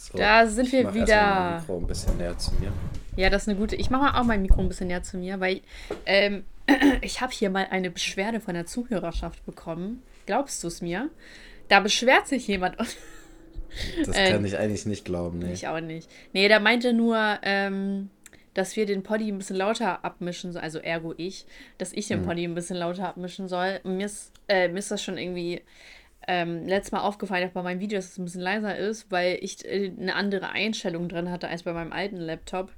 So, Da sind wir wieder. Mikro ein bisschen näher zu mir. Ja, das ist eine gute. Ich mache mal auch mein Mikro ein bisschen näher zu mir, weil ähm, ich habe hier mal eine Beschwerde von der Zuhörerschaft bekommen. Glaubst du es mir? Da beschwert sich jemand. Das Äh, kann ich eigentlich nicht glauben, nee. Ich auch nicht. Nee, der meinte nur, ähm, dass wir den Poddy ein bisschen lauter abmischen sollen, also ergo ich, dass ich den Poddy ein bisschen lauter abmischen soll. Mir ist, äh, mir ist das schon irgendwie ähm, letztes Mal aufgefallen, bei meinem Video, dass es ein bisschen leiser ist, weil ich äh, eine andere Einstellung drin hatte als bei meinem alten Laptop.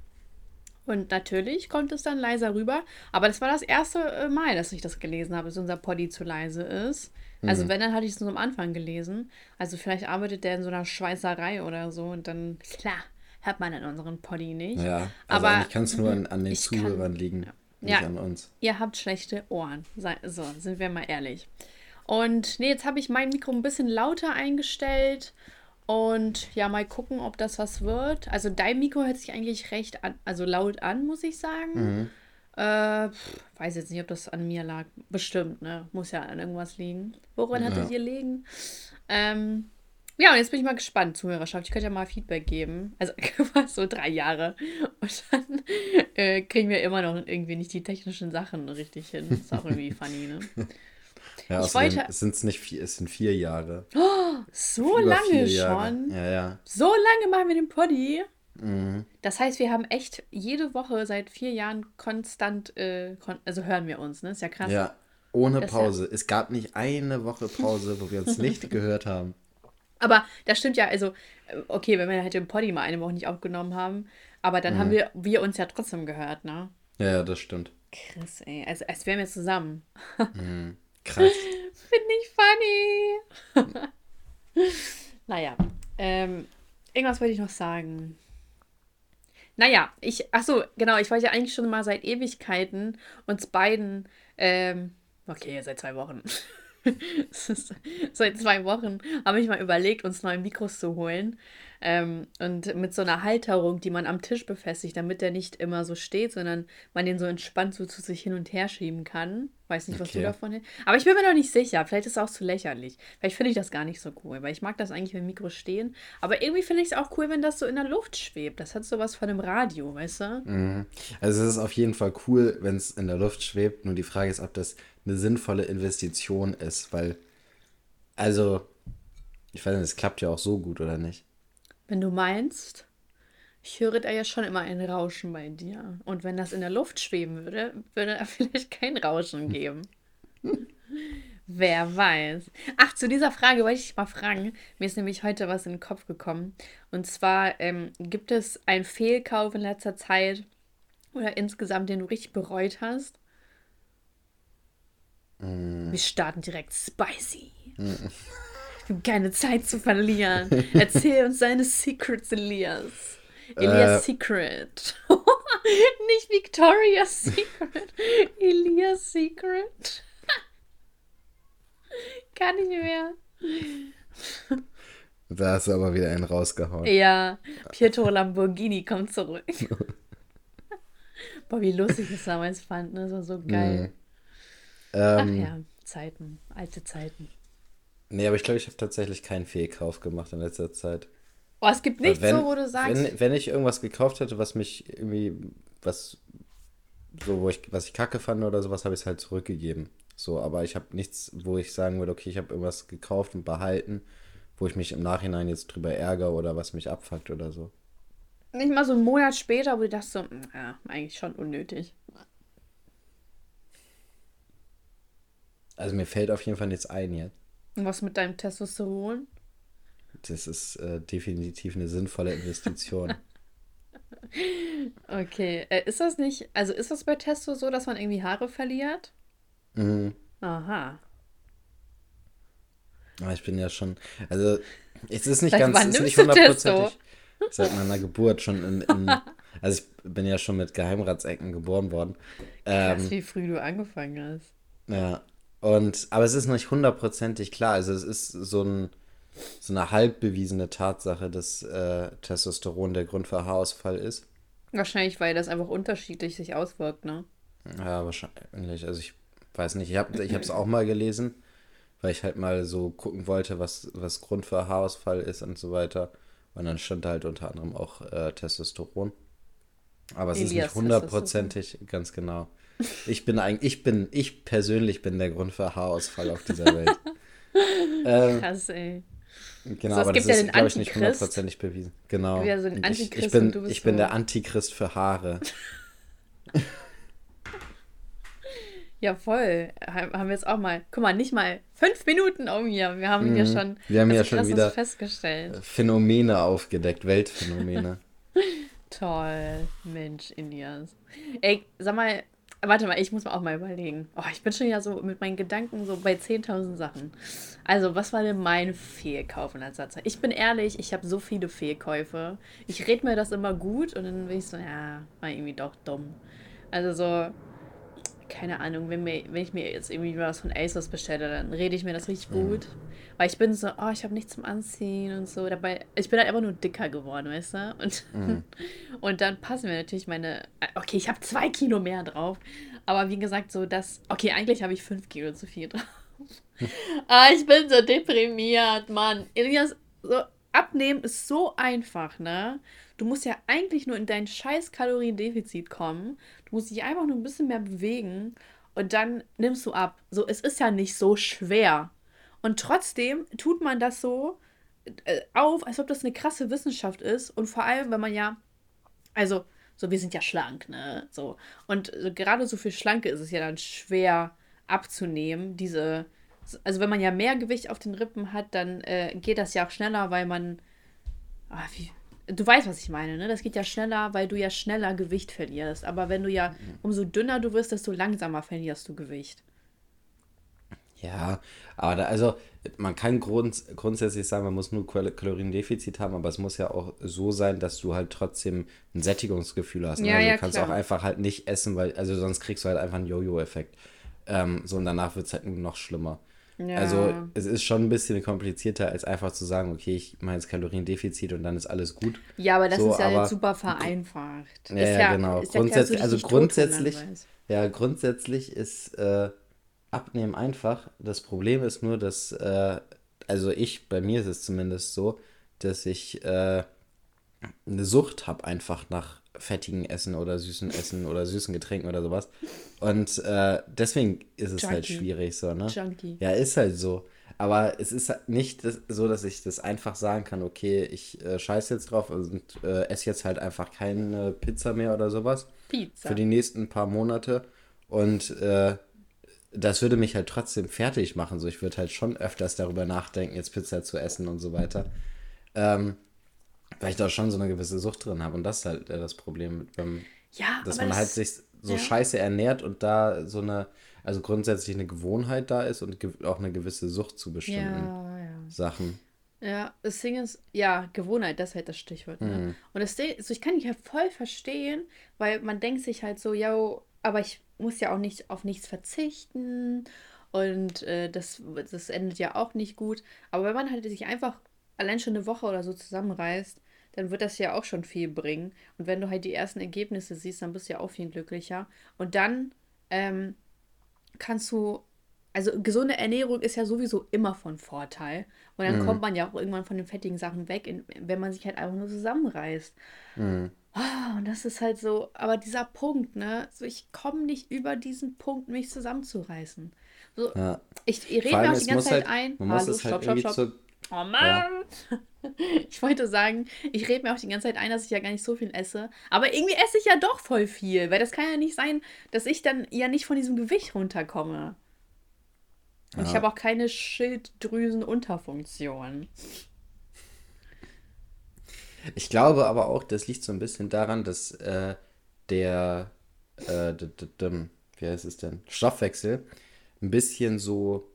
Und natürlich kommt es dann leiser rüber. Aber das war das erste äh, Mal, dass ich das gelesen habe, dass unser Poddy zu leise ist. Also wenn, dann hatte ich es nur am Anfang gelesen. Also vielleicht arbeitet der in so einer Schweißerei oder so. Und dann, klar, hört man dann unseren Poddy nicht. Ja, also Aber eigentlich kann es nur an, an den ich kann- Zuhörern liegen, nicht Ja. an uns. Ihr habt schlechte Ohren. So, sind wir mal ehrlich. Und nee, jetzt habe ich mein Mikro ein bisschen lauter eingestellt. Und ja, mal gucken, ob das was wird. Also dein Mikro hört sich eigentlich recht an, also laut an, muss ich sagen. Äh, pff, weiß jetzt nicht, ob das an mir lag. Bestimmt, ne? Muss ja an irgendwas liegen. Woran hattet ihr liegen? Ähm, ja, und jetzt bin ich mal gespannt, Zuhörerschaft. Ich könnte ja mal Feedback geben. Also so drei Jahre. Und dann äh, kriegen wir immer noch irgendwie nicht die technischen Sachen richtig hin. Ist auch irgendwie funny, ne? Ja, Ich außerdem wollte- sind es nicht vier, es sind vier Jahre. So Über lange Jahre. schon. Ja, ja. So lange machen wir den Poddy. Mhm. Das heißt, wir haben echt jede Woche seit vier Jahren konstant, äh, kon also hören wir uns, ne? Ist ja krass. Ja, ohne Das ist ja- Pause. Es gab nicht eine Woche Pause, wo wir uns nicht gehört haben. Aber das stimmt ja, also, äh, okay, wenn wir halt den Poddy mal eine Woche nicht aufgenommen haben, aber dann Mhm. haben wir, wir uns ja trotzdem gehört, ne? Ja, ja, das stimmt. Krass, ey. Also, als wären wir zusammen. Krass. Finde ich funny. naja, ähm, irgendwas wollte ich noch sagen. Naja, ich, ach so, genau, ich wollte ja eigentlich schon mal seit Ewigkeiten uns beiden, ähm, okay, seit zwei Wochen. Seit zwei Wochen habe ich mal überlegt, uns neue Mikros zu holen. Ähm, und mit so einer Halterung, die man am Tisch befestigt, damit der nicht immer so steht, sondern man den so entspannt so zu sich hin und her schieben kann. Weiß nicht, was du Okay. davon hältst. Aber ich bin mir noch nicht sicher. Vielleicht ist es auch zu lächerlich. Vielleicht finde ich das gar nicht so cool, weil ich mag das eigentlich, wenn Mikros stehen. Aber irgendwie finde ich es auch cool, wenn das so in der Luft schwebt. Das hat sowas von einem Radio, weißt du? Mhm. Also es ist auf jeden Fall cool, wenn es in der Luft schwebt. Nur die Frage ist, ob das eine sinnvolle Investition ist, weil, also, ich weiß nicht, es klappt ja auch so gut, oder nicht? Wenn du meinst, ich höre da ja schon immer ein Rauschen bei dir. Und wenn das in der Luft schweben würde, würde da vielleicht kein Rauschen geben. Wer weiß. Ach, zu dieser Frage wollte ich dich mal fragen. Mir ist nämlich heute was in den Kopf gekommen. Und zwar, ähm, gibt es einen Fehlkauf in letzter Zeit oder insgesamt, den du richtig bereut hast? Wir starten direkt spicy. Wir haben keine Zeit zu verlieren. Erzähl uns deine Secrets, Elias. Elias Äh. Secret. Nicht Victoria's Secret. Elias Secret. Kann nicht mehr. Da hast du aber wieder einen rausgehauen. Ja, Pietro Lamborghini kommt zurück. Boah, wie lustig ich das damals fand, ne? Das war so geil. Ach Ähm, ja, Zeiten, alte Zeiten. Nee, aber ich glaube, ich habe tatsächlich keinen Fehlkauf gemacht in letzter Zeit. Oh, es gibt nichts wenn, so, wo du sagst, Wenn, wenn ich irgendwas gekauft hätte, was mich irgendwie, was, so, wo ich, was ich kacke fand oder sowas, habe ich es halt zurückgegeben. So, aber ich habe nichts, wo ich sagen würde, okay, ich habe irgendwas gekauft und behalten, wo ich mich im Nachhinein jetzt drüber ärgere oder was mich abfuckt oder so. nicht mal so einen Monat später, wo du dachtest so, "Mm, ja, eigentlich schon unnötig. Also mir fällt auf jeden Fall nichts ein jetzt. Und was mit deinem Testosteron? Das ist äh, definitiv eine sinnvolle Investition. Okay, äh, ist das nicht, also ist das bei Testo so, dass man irgendwie Haare verliert? mhm. Aha. Aber ich bin ja schon, also es ist nicht ganz, es ist nicht hundertprozentig. Seit meiner Geburt schon in, in, also ich bin ja schon mit Geheimratsecken geboren worden. Krass, Ähm, wie früh du angefangen hast. ja. Und, aber es ist nicht hundertprozentig klar. Also es ist so ein, so eine halb bewiesene Tatsache, dass äh, Testosteron der Grund für Haarausfall ist. Wahrscheinlich, weil das einfach unterschiedlich sich auswirkt, ne? Ja, wahrscheinlich. Also ich weiß nicht. Ich habe es auch mal gelesen, weil ich halt mal so gucken wollte, was, was Grund für Haarausfall ist und so weiter. Und dann stand da halt unter anderem auch äh, Testosteron. Aber es ist Elias nicht hundertprozentig, ganz genau. Ich bin eigentlich, ich bin, ich persönlich bin der Grund für Haarausfall auf dieser Welt. ähm, Krass, ey. genau, So, aber das ja ist, glaube ich, nicht hundertprozentig bewiesen. Genau. Wieder so ich, ich bin, ich bin so- der Antichrist für Haare. Ja, voll. Ha- Haben wir jetzt auch mal. Guck mal, nicht mal fünf Minuten um hier. Wir haben ja Mhm. schon. Wir haben ja schon krass wieder- festgestellt. Phänomene aufgedeckt, Weltphänomene. Toll, Mensch, Indias. Ey, sag mal, warte mal, ich muss mir auch mal überlegen. Oh, ich bin schon ja so mit meinen Gedanken so bei 10.000 Sachen. Also, was war denn mein Fehlkauf in letzter Zeit? Ich bin ehrlich, ich habe so viele Fehlkäufe. Ich rede mir das immer gut und dann bin ich so, ja, war irgendwie doch dumm. Also so, keine Ahnung, wenn, mir, wenn ich mir jetzt irgendwie was von ASOS bestelle, dann rede ich mir das richtig gut. Weil ich bin so, oh, ich habe nichts zum Anziehen und so. Dabei, ich bin halt einfach nur dicker geworden, weißt du? Und, und dann passen mir natürlich meine. Okay, ich habe zwei Kilo mehr drauf. Aber wie gesagt, so das. Okay, eigentlich habe ich fünf Kilo zu viel drauf. ah, ich bin so deprimiert, Mann. Elias, so, abnehmen ist so einfach, ne? Du musst ja eigentlich nur in dein scheiß Kaloriendefizit kommen. Musst dich einfach nur ein bisschen mehr bewegen und dann nimmst du ab. So, es ist ja nicht so schwer. Und trotzdem tut man das so äh, auf, als ob das eine krasse Wissenschaft ist. Und vor allem, wenn man ja, also, so, wir sind ja schlank, ne? So. Und äh, gerade so für Schlanke ist es ja dann schwer abzunehmen. Diese, also, wenn man ja mehr Gewicht auf den Rippen hat, dann äh, geht das ja auch schneller, weil man. Ah, wie, du weißt, was ich meine, ne? Das geht ja schneller, weil du ja schneller Gewicht verlierst. Aber wenn du ja, umso dünner du wirst, desto langsamer verlierst du Gewicht. Ja, aber da, also man kann grunds grundsätzlich sagen, man muss nur Kal Kaloriendefizit haben, aber es muss ja auch so sein, dass du halt trotzdem ein Sättigungsgefühl hast. ne? Ja, also ja, du kannst klar. auch einfach halt nicht essen, weil, also sonst kriegst du halt einfach einen Jojo-Effekt. Ähm, so und danach wird es halt nur noch schlimmer. Ja. Also es ist schon ein bisschen komplizierter, als einfach zu sagen, okay, ich mache jetzt Kaloriendefizit und dann ist alles gut. Ja, aber das So, ist ja jetzt super vereinfacht. Ja, ja, genau. Ja du Grundsätzlich, also grundsätzlich, ja, grundsätzlich ist äh, Abnehmen einfach. Das Problem ist nur, dass, äh, also ich, bei mir ist es zumindest so, dass ich äh, eine Sucht habe einfach nach fettigen Essen oder süßen Essen oder süßen Getränken oder sowas. Und äh, deswegen ist es halt Junkie. schwierig so, ne? Junkie. Ja, ist halt so. Aber es ist halt nicht so, dass ich das einfach sagen kann, okay, ich äh, scheiße jetzt drauf und äh, esse jetzt halt einfach keine Pizza mehr oder sowas Pizza. für die nächsten paar Monate. Und äh, das würde mich halt trotzdem fertig machen. So, ich würde halt schon öfters darüber nachdenken, jetzt Pizza zu essen und so weiter. Ähm, weil ich da schon so eine gewisse Sucht drin habe. Und das ist halt äh, das Problem, beim, ja, dass man halt sich so ja. scheiße ernährt und da so eine, also grundsätzlich eine Gewohnheit da ist und auch eine gewisse Sucht zu bestimmten Ja, ja. Sachen. Ja, das Ding ist, ja, Gewohnheit, das ist halt das Stichwort. Ne? Mhm. Und das Ding, also ich kann dich halt voll verstehen, weil man denkt sich halt so, ja, aber ich muss ja auch nicht auf nichts verzichten und äh, das, das endet ja auch nicht gut. Aber wenn man halt sich einfach allein schon eine Woche oder so zusammenreißt, dann wird das ja auch schon viel bringen. Und wenn du halt die ersten Ergebnisse siehst, dann bist du ja auch viel glücklicher. Und dann ähm, kannst du, also gesunde Ernährung ist ja sowieso immer von Vorteil. Und dann kommt man ja auch irgendwann von den fettigen Sachen weg, in, wenn man sich halt einfach nur zusammenreißt. Ah, und das ist halt so, aber dieser Punkt, ne? So, ich komme nicht über diesen Punkt, mich zusammenzureißen. So, Ja. ich, ich rede mir auch die ganze Zeit halt, ein. man muss Hallo, es halt stopp, stopp, stopp. Oh Mann! Ich wollte sagen, ich rede mir auch die ganze Zeit ein, dass ich ja gar nicht so viel esse. Aber irgendwie esse ich ja doch voll viel, weil das kann ja nicht sein, dass ich dann ja nicht von diesem Gewicht runterkomme. Und ich Ja. habe auch keine Schilddrüsenunterfunktion. Ich glaube aber auch, das liegt so ein bisschen daran, dass äh, der, äh, wie heißt es denn, Stoffwechsel ein bisschen so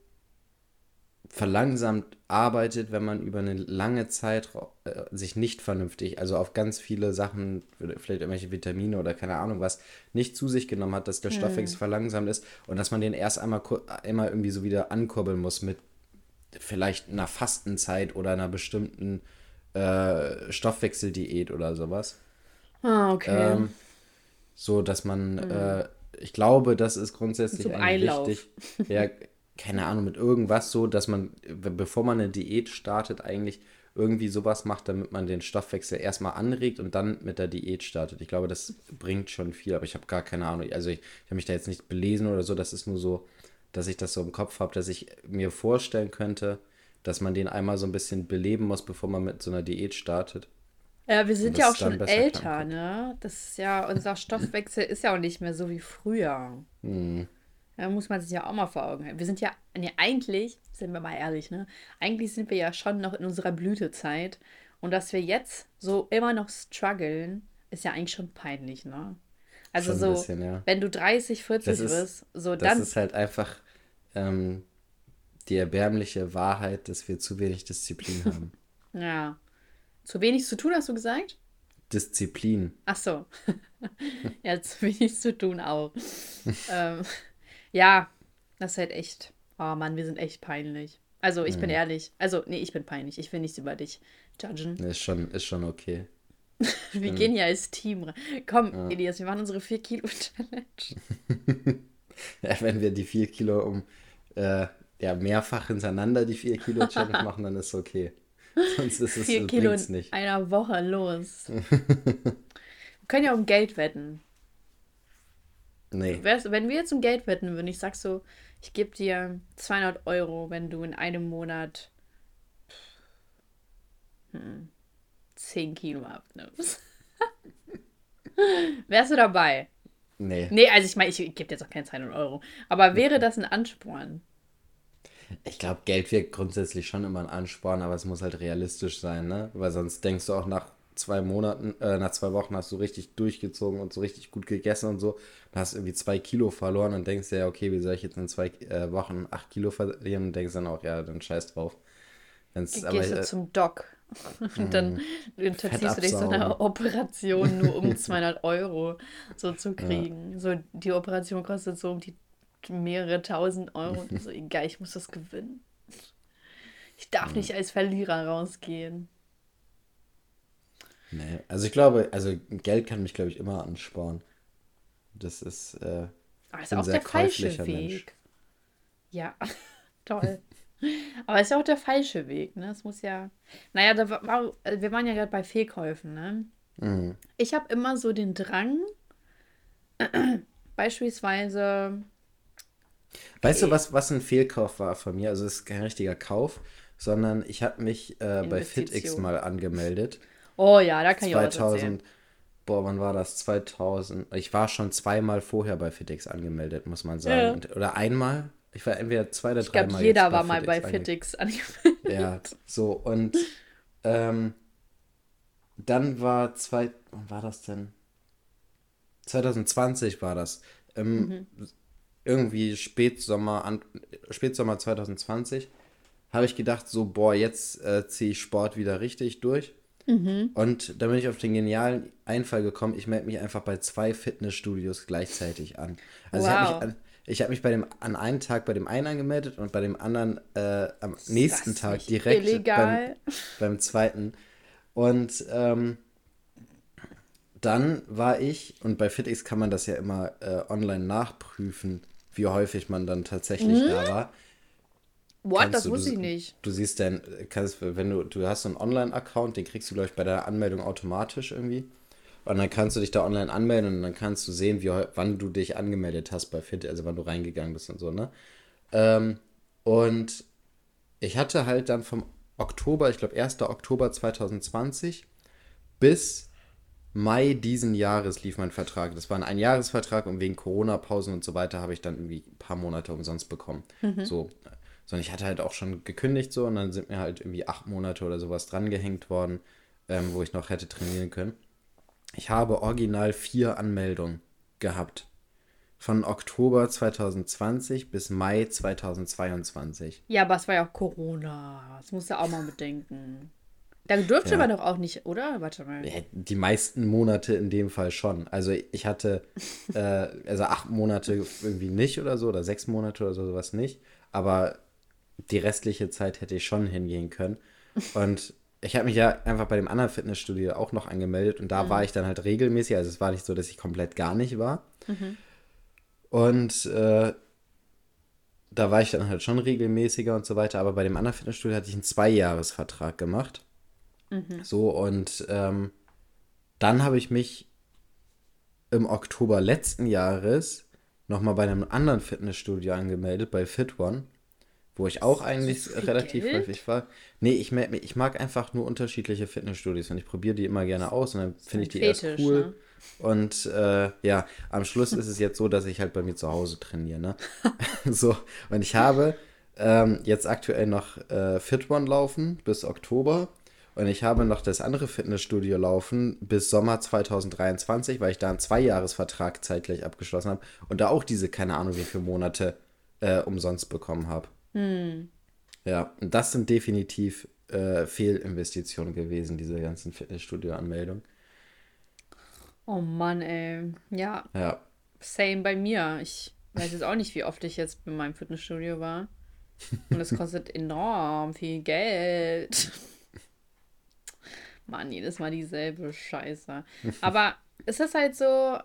verlangsamt arbeitet, wenn man über eine lange Zeit äh, sich nicht vernünftig, also auf ganz viele Sachen, vielleicht irgendwelche Vitamine oder keine Ahnung was, nicht zu sich genommen hat, dass der Stoffwechsel verlangsamt ist und dass man den erst einmal, einmal irgendwie so wieder ankurbeln muss mit vielleicht einer Fastenzeit oder einer bestimmten äh, Stoffwechseldiät oder sowas. Ah, okay. Ähm, so, dass man, äh, ich glaube, das ist grundsätzlich Zum eigentlich Einlauf. wichtig. Ja, keine Ahnung, mit irgendwas so, dass man, be- bevor man eine Diät startet, eigentlich irgendwie sowas macht, damit man den Stoffwechsel erstmal anregt und dann mit der Diät startet. Ich glaube, das bringt schon viel, aber ich habe gar keine Ahnung. Also ich, ich habe mich da jetzt nicht belesen oder so, das ist nur so, dass ich das so im Kopf habe, dass ich mir vorstellen könnte, dass man den einmal so ein bisschen beleben muss, bevor man mit so einer Diät startet. Ja, wir sind ja auch schon älter, ne? Das ist ja, unser Stoffwechsel ist ja auch nicht mehr so wie früher. Hm. Da muss man sich ja auch mal vor Augen halten. Wir sind ja, nee, eigentlich, sind wir mal ehrlich, ne? Eigentlich sind wir ja schon noch in unserer Blütezeit. Und dass wir jetzt so immer noch strugglen, ist ja eigentlich schon peinlich, ne? Also so, bisschen, ja. wenn du 30, 40 Das ist- wirst, so Das dann, ist halt einfach ähm, die erbärmliche Wahrheit, dass wir zu wenig Disziplin haben. ja. Zu wenig zu tun, hast du gesagt? Disziplin. Ach so. ja, zu wenig zu tun auch. ähm, ja, das ist halt echt. Oh Mann, wir sind echt peinlich. Also, ich Mhm. bin ehrlich. Also, nee, ich bin peinlich. Ich will nichts über dich judgen. Ist schon, ist schon okay. Wir gehen ja als Team rein. Komm, Elias, wir machen unsere 4-Kilo-Challenge. Ja, wenn wir die 4 Kilo um äh, ja, mehrfach hintereinander die 4 Kilo Challenge machen, dann ist okay. Sonst ist es 4 Kilo bringt's in nicht. einer Woche los. wir können ja um Geld wetten. Nee. Wenn wir jetzt um Geld wetten würden, ich sag so, ich gebe dir 200 Euro, wenn du in einem Monat hm, 10 Kilo abnimmst. Wärst du dabei? Nee. Nee, also ich meine, ich gebe dir jetzt auch keine 200 Euro. Aber wäre das ein Ansporn? Ich glaube, Geld wird grundsätzlich schon immer ein Ansporn, aber es muss halt realistisch sein, ne? Weil sonst denkst du auch nach zwei Monaten, äh, nach zwei Wochen hast du richtig durchgezogen und so richtig gut gegessen und so. Dann hast du irgendwie zwei Kilo verloren und denkst dir, ja, okay, wie soll ich jetzt in zwei äh, Wochen acht Kilo verlieren? Und denkst dann auch, ja, dann scheiß drauf. Wenn's, aber, Gehst du äh, zum Doc. Und dann unterziehst du dich so einer. Operation nur um 200 Euro so zu kriegen. So, die Operation kostet so um die mehrere tausend Euro. Und so, egal, ich muss das gewinnen. Ich darf nicht als Verlierer rausgehen. Nee. Also ich glaube, also Geld kann mich, glaube ich, immer anspornen. Das ist, äh, Aber ist auch der falsche Weg. Mensch. Ja, toll. Aber ist ja auch der falsche Weg, ne? Es muss ja. Naja, da war, wir waren ja gerade bei Fehlkäufen, ne? Mhm. Ich habe immer so den Drang, beispielsweise. Weißt du, was, was ein Fehlkauf war von mir? Also es ist kein richtiger Kauf, sondern ich habe mich äh, bei FitX mal angemeldet. Oh ja, da kann ich auch was erzählen. 2000, boah, wann war das? 2000. Ich war schon zweimal vorher bei FitX angemeldet, muss man sagen. Ja. Und, oder einmal. Ich war entweder zwei oder Ich glaube, dreimal. jeder war mal bei Fitix angemeldet. Ja, so und ähm, dann war zwei, wann war das denn? 2020 war das. Ähm, Irgendwie Spätsommer, an, Spätsommer 2020 habe ich gedacht, so, boah, jetzt äh, ziehe ich Sport wieder richtig durch. Und da bin ich auf den genialen Einfall gekommen, ich melde mich einfach bei zwei Fitnessstudios gleichzeitig an. Also ich habe Wow. mich, an, ich hab mich bei dem, an einem Tag bei dem einen angemeldet und bei dem anderen äh, am nächsten das Tag direkt beim, illegal? beim zweiten. Und ähm, dann war ich, und bei FitX kann man das ja immer äh, online nachprüfen, wie häufig man dann tatsächlich da war. What? Das wusste du, ich nicht. Du siehst dann, kannst, wenn du, du hast so einen Online-Account, den kriegst du, glaube ich, bei der Anmeldung automatisch irgendwie. Und dann kannst du dich da online anmelden und dann kannst du sehen, wie, wann du dich angemeldet hast bei Fit, also wann du reingegangen bist und so, ne? Ähm, und ich hatte halt dann vom Oktober, ich glaube 1. Oktober 2020 bis Mai diesen Jahres lief mein Vertrag. Das war ein Einjahresvertrag und wegen Corona-Pausen und so weiter habe ich dann irgendwie ein paar Monate umsonst bekommen. So. Sondern ich hatte halt auch schon gekündigt so und dann sind mir halt irgendwie acht Monate oder sowas drangehängt worden, ähm, wo ich noch hätte trainieren können. Ich habe original vier Anmeldungen gehabt. Von Oktober 2020 bis Mai 2022. Ja, aber es war ja auch Corona. Das musst du auch mal bedenken. Da dürfte Ja. man doch auch nicht, oder? Warte mal. Die meisten Monate in dem Fall schon. Also ich hatte, äh, also acht Monate irgendwie nicht oder so, oder sechs Monate oder so, sowas nicht. Aber die restliche Zeit hätte ich schon hingehen können. Und ich habe mich ja einfach bei dem anderen Fitnessstudio auch noch angemeldet und da war ich dann halt regelmäßig. Also es war nicht so, dass ich komplett gar nicht war. Und äh, da war ich dann halt schon regelmäßiger und so weiter. Aber bei dem anderen Fitnessstudio hatte ich einen Zweijahresvertrag gemacht. Mhm. So, und ähm, dann habe ich mich im Oktober letzten Jahres nochmal bei einem anderen Fitnessstudio angemeldet, bei Fit One, wo ich auch eigentlich relativ Geld? häufig war. Nee, ich, ich mag einfach nur unterschiedliche Fitnessstudios und ich probiere die immer gerne aus und dann finde ich die erst Fetisch, cool. ne? Und äh, ja, am Schluss ist es jetzt so, dass ich halt bei mir zu Hause trainiere, ne? so, und ich habe ähm, jetzt aktuell noch äh, Fit One laufen bis Oktober. Und ich habe noch das andere Fitnessstudio laufen bis Sommer 2023, weil ich da einen Zweijahresvertrag zeitgleich abgeschlossen habe und da auch diese, keine Ahnung, wie viele Monate äh, umsonst bekommen habe. Ja, und das sind definitiv äh, Fehlinvestitionen gewesen, diese ganzen Fitnessstudio-Anmeldungen. Oh Mann, ey. Ja, Ja, same bei mir. Ich weiß jetzt auch nicht, wie oft ich jetzt bei meinem Fitnessstudio war. Und es kostet enorm viel Geld. Mann, jedes Mal dieselbe Scheiße. Aber es ist halt so,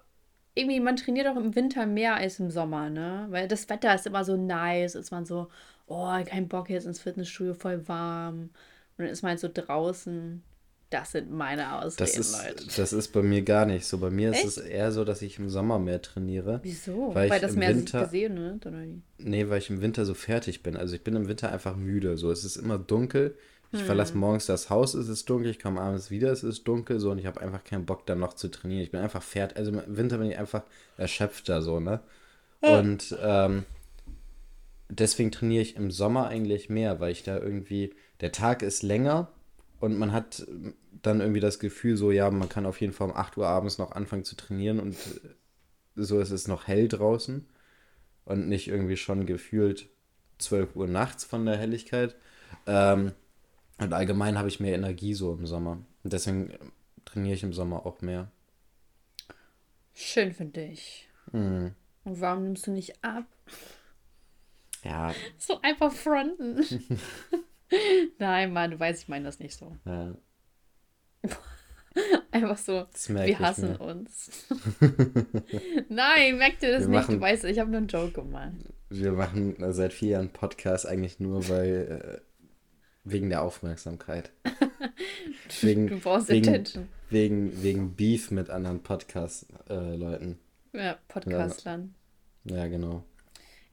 irgendwie, man trainiert auch im Winter mehr als im Sommer, ne? Weil das Wetter ist immer so nice, ist man so, oh, kein Bock jetzt ins Fitnessstudio, voll warm. Und dann ist man halt so draußen. Das sind meine Ausreden, das ist, Leute. das ist bei mir gar nicht so. Bei mir ist Echt? es eher so, dass ich im Sommer mehr trainiere. Wieso? Weil Weil, das mehr Winter- gesehen wird, oder? Nee, weil ich im Winter so fertig bin. Also ich bin im Winter einfach müde. So, es ist immer dunkel. Ich verlasse morgens das Haus, es ist dunkel. Ich komme abends wieder, es ist dunkel. So, und ich habe einfach keinen Bock, dann noch zu trainieren. Ich bin einfach fertig. Also im Winter bin ich einfach erschöpfter, so, ne? Und ähm, deswegen trainiere ich im Sommer eigentlich mehr, weil ich da irgendwie, der Tag ist länger und man hat dann irgendwie das Gefühl, so, ja, man kann auf jeden Fall um 8 Uhr abends noch anfangen zu trainieren und äh, so ist es noch hell draußen und nicht irgendwie schon gefühlt 12 Uhr nachts von der Helligkeit. Ähm, und allgemein habe ich mehr Energie so im Sommer. Und deswegen äh, trainiere ich im Sommer auch mehr. Schön für dich. Mhm. Und warum nimmst du nicht ab? Ja, So einfach fronten. Nein, Mann, du weißt, ich meine das nicht so. ja, Einfach so, wir hassen mir. uns. Nein, merk dir das Wir nicht. machen- Du weißt, ich habe nur einen Joke gemacht. Wir machen äh, seit vier Jahren Podcast eigentlich nur, weil äh, wegen der Aufmerksamkeit. wegen, Du brauchst wegen, Attention. wegen, wegen Beef mit anderen Podcast-Leuten. Ja, Podcastlern. ja, genau.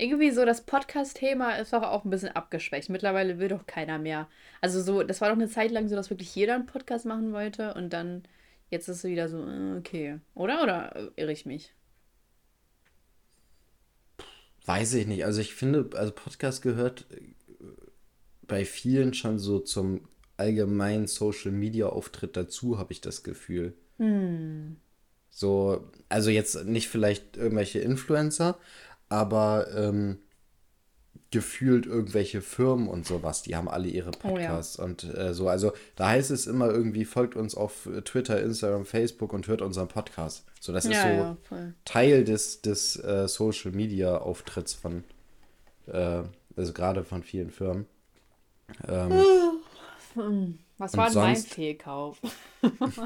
Irgendwie so, das Podcast-Thema ist doch auch ein bisschen abgeschwächt. Mittlerweile will doch keiner mehr. Also so, das war doch eine Zeit lang so, dass wirklich jeder einen Podcast machen wollte und dann, jetzt ist es wieder so, äh, okay. Oder? Oder äh, irre ich mich? Weiß ich nicht. Also ich finde, also Podcast gehört äh, bei vielen schon so zum allgemeinen Social Media Auftritt dazu, habe ich das Gefühl. So, also jetzt nicht vielleicht irgendwelche Influencer, aber ähm, gefühlt irgendwelche Firmen und sowas, die haben alle ihre Oh ja. Podcasts und äh, so. Also da heißt es immer irgendwie, folgt uns auf Twitter, Instagram, Facebook und hört unseren Podcast. So, das ist ja, so ja. Teil des, des äh, Social Media Auftritts von, äh, also gerade von vielen Firmen. Ähm, Was war denn mein Fehlkauf?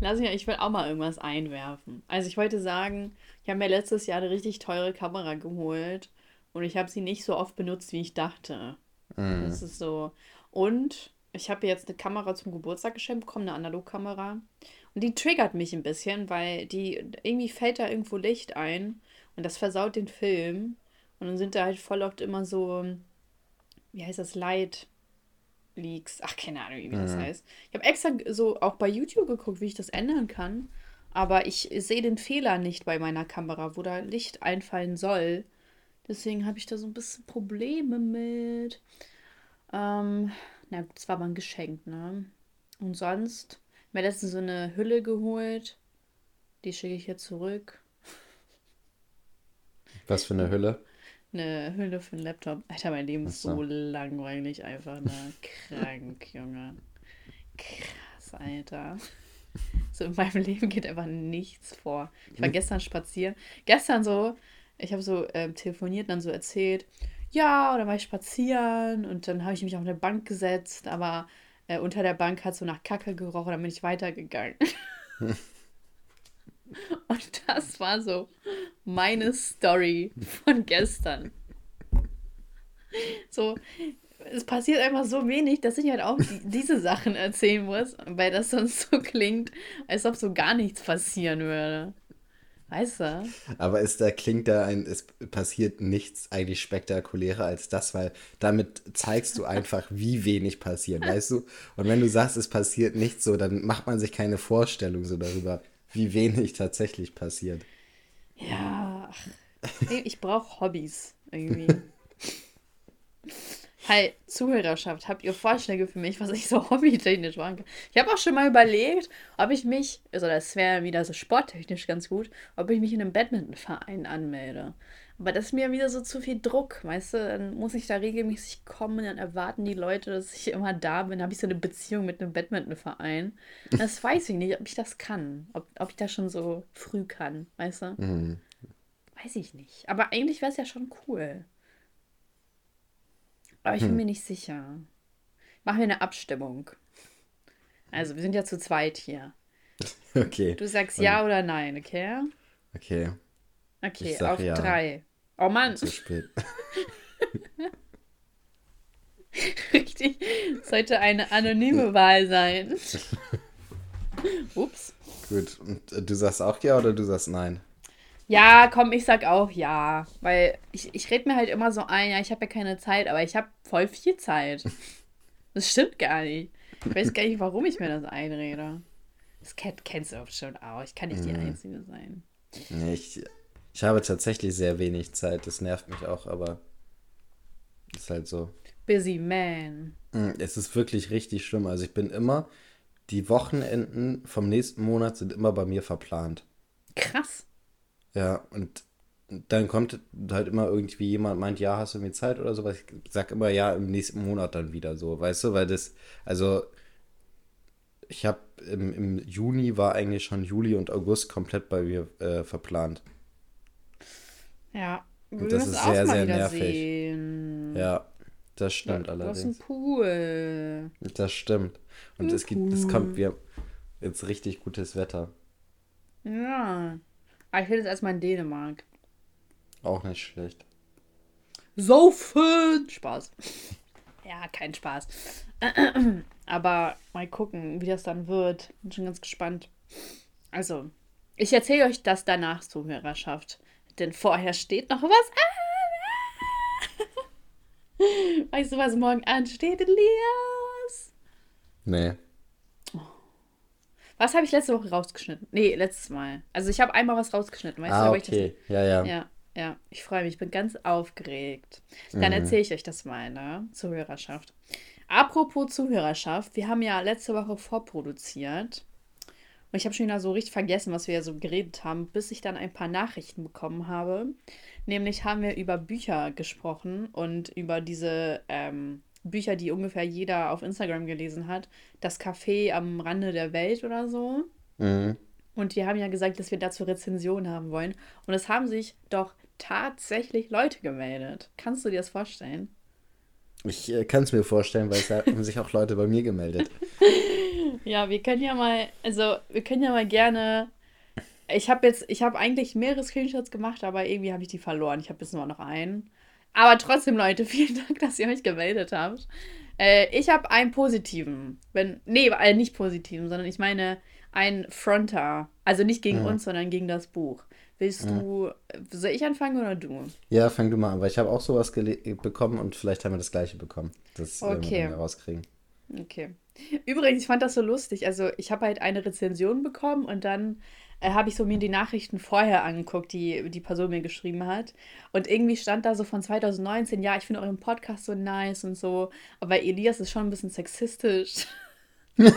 Lass mich, ich will auch mal irgendwas einwerfen. Also ich wollte sagen, ich habe mir letztes Jahr eine richtig teure Kamera geholt und ich habe sie nicht so oft benutzt, wie ich dachte. Das ist so. Und ich habe jetzt eine Kamera zum Geburtstag geschenkt bekommen, eine Analogkamera. Und die triggert mich ein bisschen, weil die irgendwie fällt da irgendwo Licht ein und das versaut den Film. Und dann sind da halt voll oft immer so, wie heißt das, Light Leaks. Ach, keine Ahnung, wie das heißt. Ich habe extra so auch bei YouTube geguckt, wie ich das ändern kann. Aber ich sehe den Fehler nicht bei meiner Kamera, wo da Licht einfallen soll. Deswegen habe ich da so ein bisschen Probleme mit. Ähm, na das war aber ein Geschenk, ne? Und sonst, mir letztens so eine Hülle geholt. Die schicke ich jetzt zurück. was für eine Hülle. Eine Hülle für den Laptop. Alter, mein Leben ist so. so langweilig einfach, ne? Krank, Junge. Krass, Alter. So in meinem Leben geht einfach nichts vor. Ich war gestern spazieren. Gestern so, ich habe so ähm, telefoniert und dann so erzählt, ja, oder war ich spazieren und dann habe ich mich auf eine Bank gesetzt, aber äh, unter der Bank hat so nach Kacke gerochen, dann bin ich weitergegangen. Und das war so meine Story von gestern. So, es passiert einfach so wenig, dass ich halt auch die, diese Sachen erzählen muss, weil das sonst so klingt, als ob so gar nichts passieren würde. Weißt du? Aber ist da klingt da ein, es passiert nichts eigentlich spektakulärer als das, weil damit zeigst du einfach, wie wenig passiert, weißt du? Und wenn du sagst, es passiert nichts so, dann macht man sich keine Vorstellung so darüber, wie wenig tatsächlich passiert. Ja, ich brauche Hobbys irgendwie. Hi, Zuhörerschaft, habt ihr Vorschläge für mich, was ich so hobbytechnisch machen kann? Ich habe auch schon mal überlegt, ob ich mich, also das wäre wieder so sporttechnisch ganz gut, ob ich mich in einem Badmintonverein anmelde. Aber das ist mir wieder so zu viel Druck, weißt du? Dann muss ich da regelmäßig kommen, dann erwarten die Leute, dass ich immer da bin. Dann habe ich so eine Beziehung mit einem Badmintonverein. Das weiß ich nicht, ob ich das kann. Ob, ob ich das schon so früh kann, weißt du? Mhm. Weiß ich nicht. Aber eigentlich wäre es ja schon cool. Aber ich bin hm. mir nicht sicher. Machen wir eine Abstimmung. Also, wir sind ja zu zweit hier. Okay. Du sagst Und ja oder nein, okay? Okay. Okay, auf ja. drei. Oh Mann. Zu spät. Richtig. Sollte eine anonyme Wahl sein. Ups. Gut. Und äh, du sagst auch ja oder du sagst nein? Ja, komm, ich sag auch ja. Weil ich, ich rede mir halt immer so ein, ja, ich habe ja keine Zeit, aber ich habe voll viel Zeit. Das stimmt gar nicht. Ich weiß gar nicht, warum ich mir das einrede. Das kennst du schon auch. Ich kann nicht die mhm. Einzige sein. Nee, ich, ich habe tatsächlich sehr wenig Zeit. Das nervt mich auch, aber ist halt so. Busy man. Mhm, es ist wirklich richtig schlimm. Also ich bin immer, die Wochenenden vom nächsten Monat sind immer bei mir verplant. Krass. Ja, und dann kommt halt immer irgendwie jemand meint, ja, hast du mir Zeit oder sowas. Ich sag immer ja, im nächsten Monat dann wieder so, weißt du, weil das, also ich habe im, im Juni war eigentlich schon Juli und August komplett bei mir äh, verplant. Ja, und das ist sehr, sehr nervig. Sehen. Ja, das stimmt ja, allerdings. Das ist ein Pool. Das stimmt. Und es gibt, es kommt, wir jetzt richtig gutes Wetter. Ja. Aber ich will jetzt erstmal in Dänemark. Auch nicht schlecht. Saufen! Spaß. Ja, kein Spaß. Aber mal gucken, wie das dann wird. Bin schon ganz gespannt. Also, ich erzähle euch das danach, Zuhörerschaft. Denn vorher steht noch was Weißt du, was morgen ansteht, Elias? Nee. Was habe ich letzte Woche rausgeschnitten? Nee, letztes Mal. Also ich habe einmal was rausgeschnitten, weißt ah, du? okay. Das... Ja, ja. Ja, ja. Ich freue mich, ich bin ganz aufgeregt. Dann mhm. erzähle ich euch das mal, ne? Zuhörerschaft. Apropos Zuhörerschaft, wir haben ja letzte Woche vorproduziert. Und ich habe schon wieder so richtig vergessen, was wir ja so geredet haben, bis ich dann ein paar Nachrichten bekommen habe. Nämlich haben wir über Bücher gesprochen und über diese ähm, Bücher, die ungefähr jeder auf Instagram gelesen hat. Das Café am Rande der Welt oder so. Mhm. Und die haben ja gesagt, dass wir dazu Rezensionen haben wollen. Und es haben sich doch tatsächlich Leute gemeldet. Kannst du dir das vorstellen? Ich äh, kann es mir vorstellen, weil es haben sich auch Leute bei mir gemeldet. ja, wir können ja mal, also wir können ja mal gerne. Ich habe jetzt, ich habe eigentlich mehrere Screenshots gemacht, aber irgendwie habe ich die verloren. Ich habe jetzt nur noch einen. Aber trotzdem, Leute, vielen Dank, dass ihr euch gemeldet habt. Äh, ich habe einen positiven. Wenn, nee, äh, nicht positiven, sondern ich meine einen Fronter. Also nicht gegen ja. uns, sondern gegen das Buch. Willst ja. du, soll ich anfangen oder du? Ja, fang du mal an, weil ich habe auch sowas bekommen und vielleicht haben wir das gleiche bekommen. Das okay. wir rauskriegen. Okay. Übrigens, ich fand das so lustig. Also, ich habe halt eine Rezension bekommen und dann äh, habe ich so mir die Nachrichten vorher angeguckt, die die Person mir geschrieben hat. Und irgendwie stand da so von 2019, ja, ich finde euren Podcast so nice und so. Aber Elias ist schon ein bisschen sexistisch. ich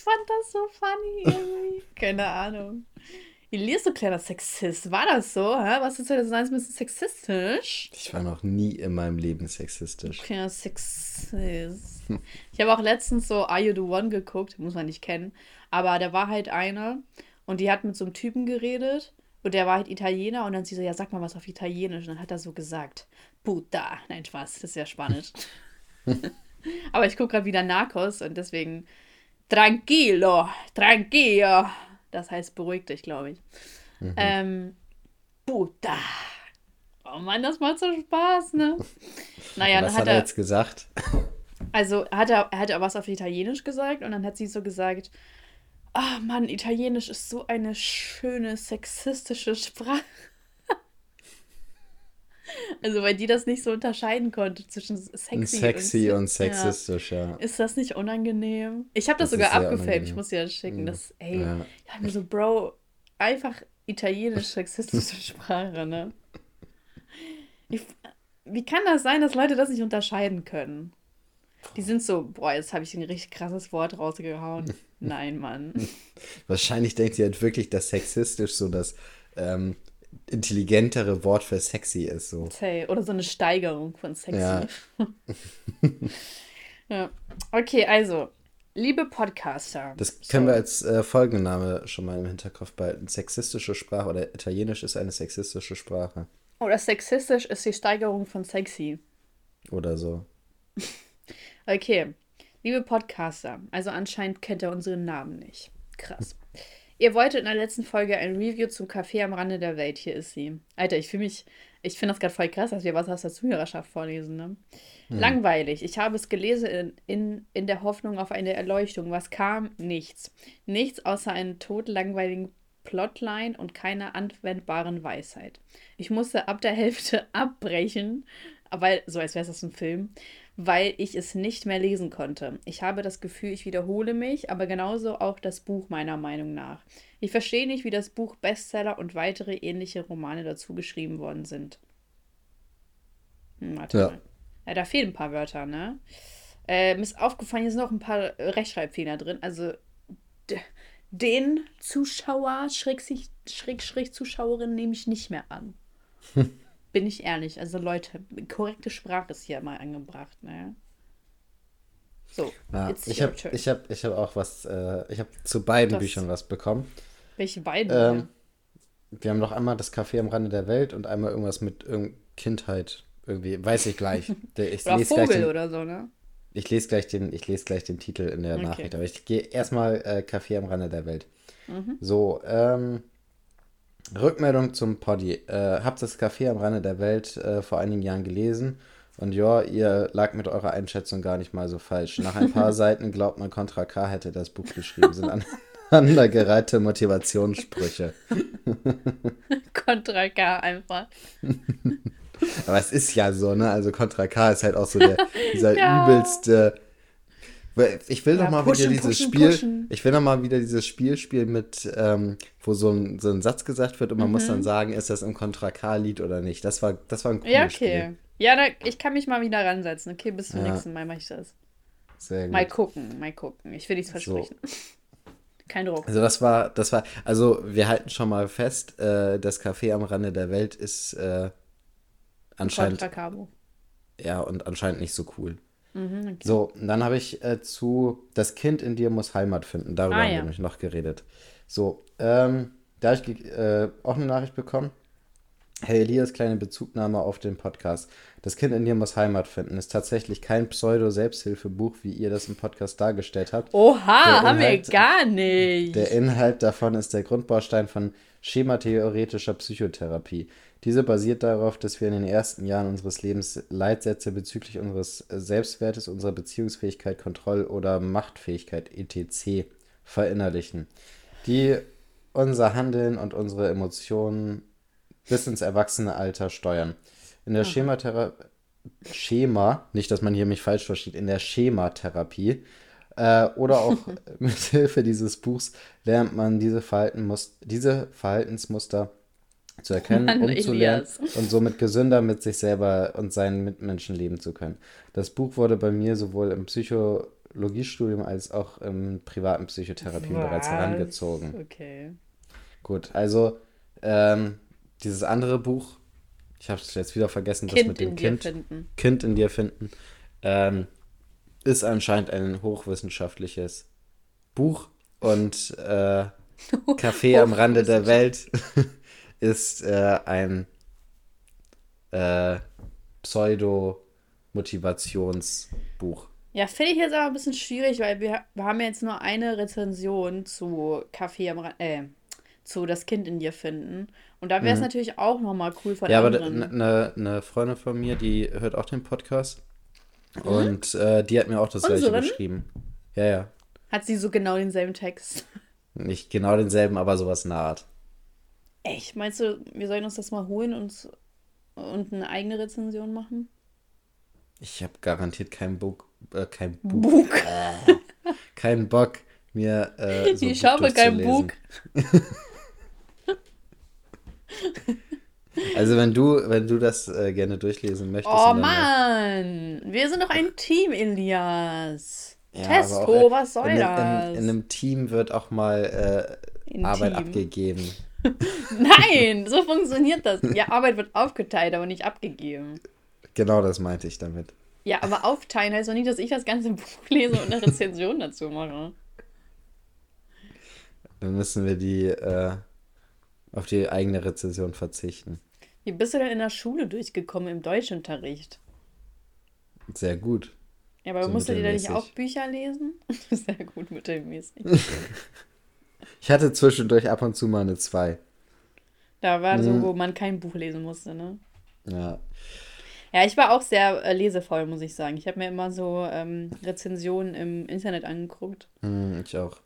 fand das so funny irgendwie. Keine Ahnung. Elias, so kleiner Sexist. War das so? Hä? Was ist 2001 ein bisschen sexistisch? Ich war noch nie in meinem Leben sexistisch. Kleiner Sexist. ich habe auch letztens so Are You the One geguckt, muss man nicht kennen. Aber da war halt eine und die hat mit so einem Typen geredet und der war halt Italiener und dann sie so, ja, sag mal was auf Italienisch. Und dann hat er so gesagt, Puta. Nein, Spaß, das ist ja spanisch. Aber ich gucke gerade wieder Narcos und deswegen Tranquilo, tranquilo. Das heißt, beruhig dich, glaube ich. Mhm. Ähm, puta. Oh, Oh Mann, das macht so Spaß, ne? Naja, Was dann hat er jetzt gesagt? Also hat er, er hat er was auf Italienisch gesagt und dann hat sie so gesagt, ah Mann, Italienisch ist so eine schöne sexistische Sprache. Also weil die das nicht so unterscheiden konnte zwischen sexy, Sexy und, und sexistisch, ja. Ist das nicht unangenehm? Ich habe das, Das sogar abgefilmt, ich muss dir das schicken. Das, ey, Ja. ich hab mir so, Bro, einfach italienisch sexistische Sprache, ne? Ich, wie kann das sein, dass Leute das nicht unterscheiden können? Die sind so, boah, jetzt habe ich ein richtig krasses Wort rausgehauen. Nein, Mann. Wahrscheinlich denkt sie halt wirklich, dass sexistisch so das ähm, intelligentere Wort für sexy ist. So. Oder so eine Steigerung von sexy. Ja. Ja. Okay, also, liebe Podcaster. Das können wir So. als äh, Folgenname schon mal im Hinterkopf behalten. Sexistische Sprache oder Italienisch ist eine sexistische Sprache. Oder sexistisch ist die Steigerung von sexy. Oder so. Okay, liebe Podcaster, also anscheinend kennt er unseren Namen nicht. Krass. Ihr wolltet in der letzten Folge ein Review zum Café am Rande der Welt. Hier ist sie. Alter, ich fühle mich, ich finde das gerade voll krass, dass wir was aus der Zuhörerschaft vorlesen, ne? Langweilig. Ich habe es gelesen in, in, in der Hoffnung auf eine Erleuchtung. Was kam? Nichts. Nichts außer einen totlangweiligen Plotline und keiner anwendbaren Weisheit. Ich musste ab der Hälfte abbrechen, weil, so als wäre es ein Film, weil ich es nicht mehr lesen konnte. Ich habe das Gefühl, ich wiederhole mich, aber genauso auch das Buch meiner Meinung nach. Ich verstehe nicht, wie das Buch Bestseller und weitere ähnliche Romane dazu geschrieben worden sind. Hm, warte Ja. mal. Ja, da fehlen ein paar Wörter, ne? Äh, mir ist aufgefallen, hier sind noch ein paar Rechtschreibfehler drin. Also den Zuschauer, Schrägstrich, Schrägstrich Zuschauerin nehme ich nicht mehr an. Bin ich ehrlich. Also Leute, korrekte Sprache ist hier mal angebracht, ne? So, Ja, it's ich habe ich hab, ich hab auch was, äh, ich habe zu beiden Das- Büchern was bekommen. Welche beiden? Ähm, wir haben noch einmal das Café am Rande der Welt und einmal irgendwas mit irgend Kindheit. Irgendwie, weiß ich gleich. Ich oder lese gleich Vogel den, oder so, ne? Ich lese gleich den, ich lese gleich den Titel in der Okay. Nachricht, aber ich gehe erstmal äh, Café am Rande der Welt. Mhm. So, ähm, Rückmeldung zum Poddy. Äh, hab das Café am Rande der Welt äh, vor einigen Jahren gelesen und ja, ihr lag mit eurer Einschätzung gar nicht mal so falsch. Nach ein paar Seiten glaubt man, Contra K hätte das Buch geschrieben. Sind aneinandergereihte Motivationssprüche. Contra K einfach. Aber es ist ja so, ne? Also Contra K ist halt auch so der, dieser Ja. übelste. Ich will Ja, noch mal pushen, wieder dieses pushen, Spiel. pushen. Ich will noch mal wieder dieses Spiel spielen mit, ähm, wo so ein, so ein Satz gesagt wird und man muss dann sagen, ist das im Contra K-Lied oder nicht. Das war, das war ein cooles Ja, okay. Spiel. Ja, da, ich kann mich mal wieder ransetzen. Okay, bis zum Ja. nächsten Mal mache ich das. Sehr gut. Mal gucken, mal gucken. Ich will nichts versprechen. Kein Druck. Also das war, das war, also wir halten schon mal fest, äh, das Café am Rande der Welt ist äh, anscheinend, Contra Cabo. ja, und anscheinend nicht so cool. Mhm, okay. So, und dann habe ich äh, zu Das Kind in dir muss Heimat finden. Darüber Ah, haben wir ja. nämlich noch geredet. So, ähm, da habe ich äh, auch eine Nachricht bekommen. Hey Elias, kleine Bezugnahme auf den Podcast. Das Kind in dir muss Heimat finden. Ist tatsächlich kein Pseudo-Selbsthilfebuch, wie ihr das im Podcast dargestellt habt. Oha, Der haben wir Inhalt- gar nicht. Der Inhalt davon ist der Grundbaustein von schematheoretischer Psychotherapie. Diese basiert darauf, dass wir in den ersten Jahren unseres Lebens Leitsätze bezüglich unseres Selbstwertes, unserer Beziehungsfähigkeit, Kontroll- oder Machtfähigkeit etc. verinnerlichen, die unser Handeln und unsere Emotionen bis ins Erwachsenealter steuern. In der Schemathera Schema, nicht, dass man hier mich falsch versteht, in der Schematherapie äh, oder auch mit Hilfe dieses Buchs lernt man diese, Verhaltenmus diese Verhaltensmuster zu erkennen, Mann, umzulernen Elias. und somit gesünder mit sich selber und seinen Mitmenschen leben zu können. Das Buch wurde bei mir sowohl im Psychologiestudium als auch im privaten Psychotherapien bereits Was? herangezogen. Okay. Gut, also ähm, dieses andere Buch, ich habe es jetzt wieder vergessen, das Kind mit dem Kind, finden. Kind in dir finden, ähm, ist anscheinend ein hochwissenschaftliches Buch und äh, Café am Rande der Welt ist äh, ein äh, Pseudo-Motivationsbuch. Ja, finde ich jetzt aber ein bisschen schwierig, weil wir, wir haben jetzt nur eine Rezension zu Café am Rande, äh, zu Das Kind in dir finden. Und da wäre es Mhm. natürlich auch nochmal cool von Ja, aber eine ne Freundin von mir, die hört auch den Podcast. Und äh, die hat mir auch das gleiche Unseren? beschrieben. Ja, ja. Hat sie so genau denselben Text. Nicht genau denselben, aber sowas in der Art. Echt? Meinst du, wir sollen uns das mal holen und, und eine eigene Rezension machen? Ich habe garantiert keinen Bock, äh, kein Buch, Bug. keinen Bock, mir äh, so ich habe keinen. Bug. Also wenn du, wenn du das äh, gerne durchlesen möchtest. Oh Mann, wir sind doch ein Team, Elias. Ja, auch, äh, was soll in, das? In, in einem Team wird auch mal äh, Arbeit Team. abgegeben. Nein, so funktioniert das. Ja, Arbeit wird aufgeteilt, aber nicht abgegeben. Genau das meinte ich damit. Ja, aber aufteilen heißt doch nicht, dass ich das ganze Buch lese und eine Rezension dazu mache. Dann müssen wir die äh, auf die eigene Rezension verzichten. Wie bist du denn in der Schule durchgekommen im Deutschunterricht? Sehr gut. Ja, aber So musst du dir da nicht auch Bücher lesen? Sehr gut, mittelmäßig. Ich hatte zwischendurch ab und zu mal eine 2. Da war Mhm. so, wo man kein Buch lesen musste, ne? Ja. Ja, ich war auch sehr äh, lesefaul, muss ich sagen. Ich habe mir immer so ähm, Rezensionen im Internet angeguckt Hm, ich auch.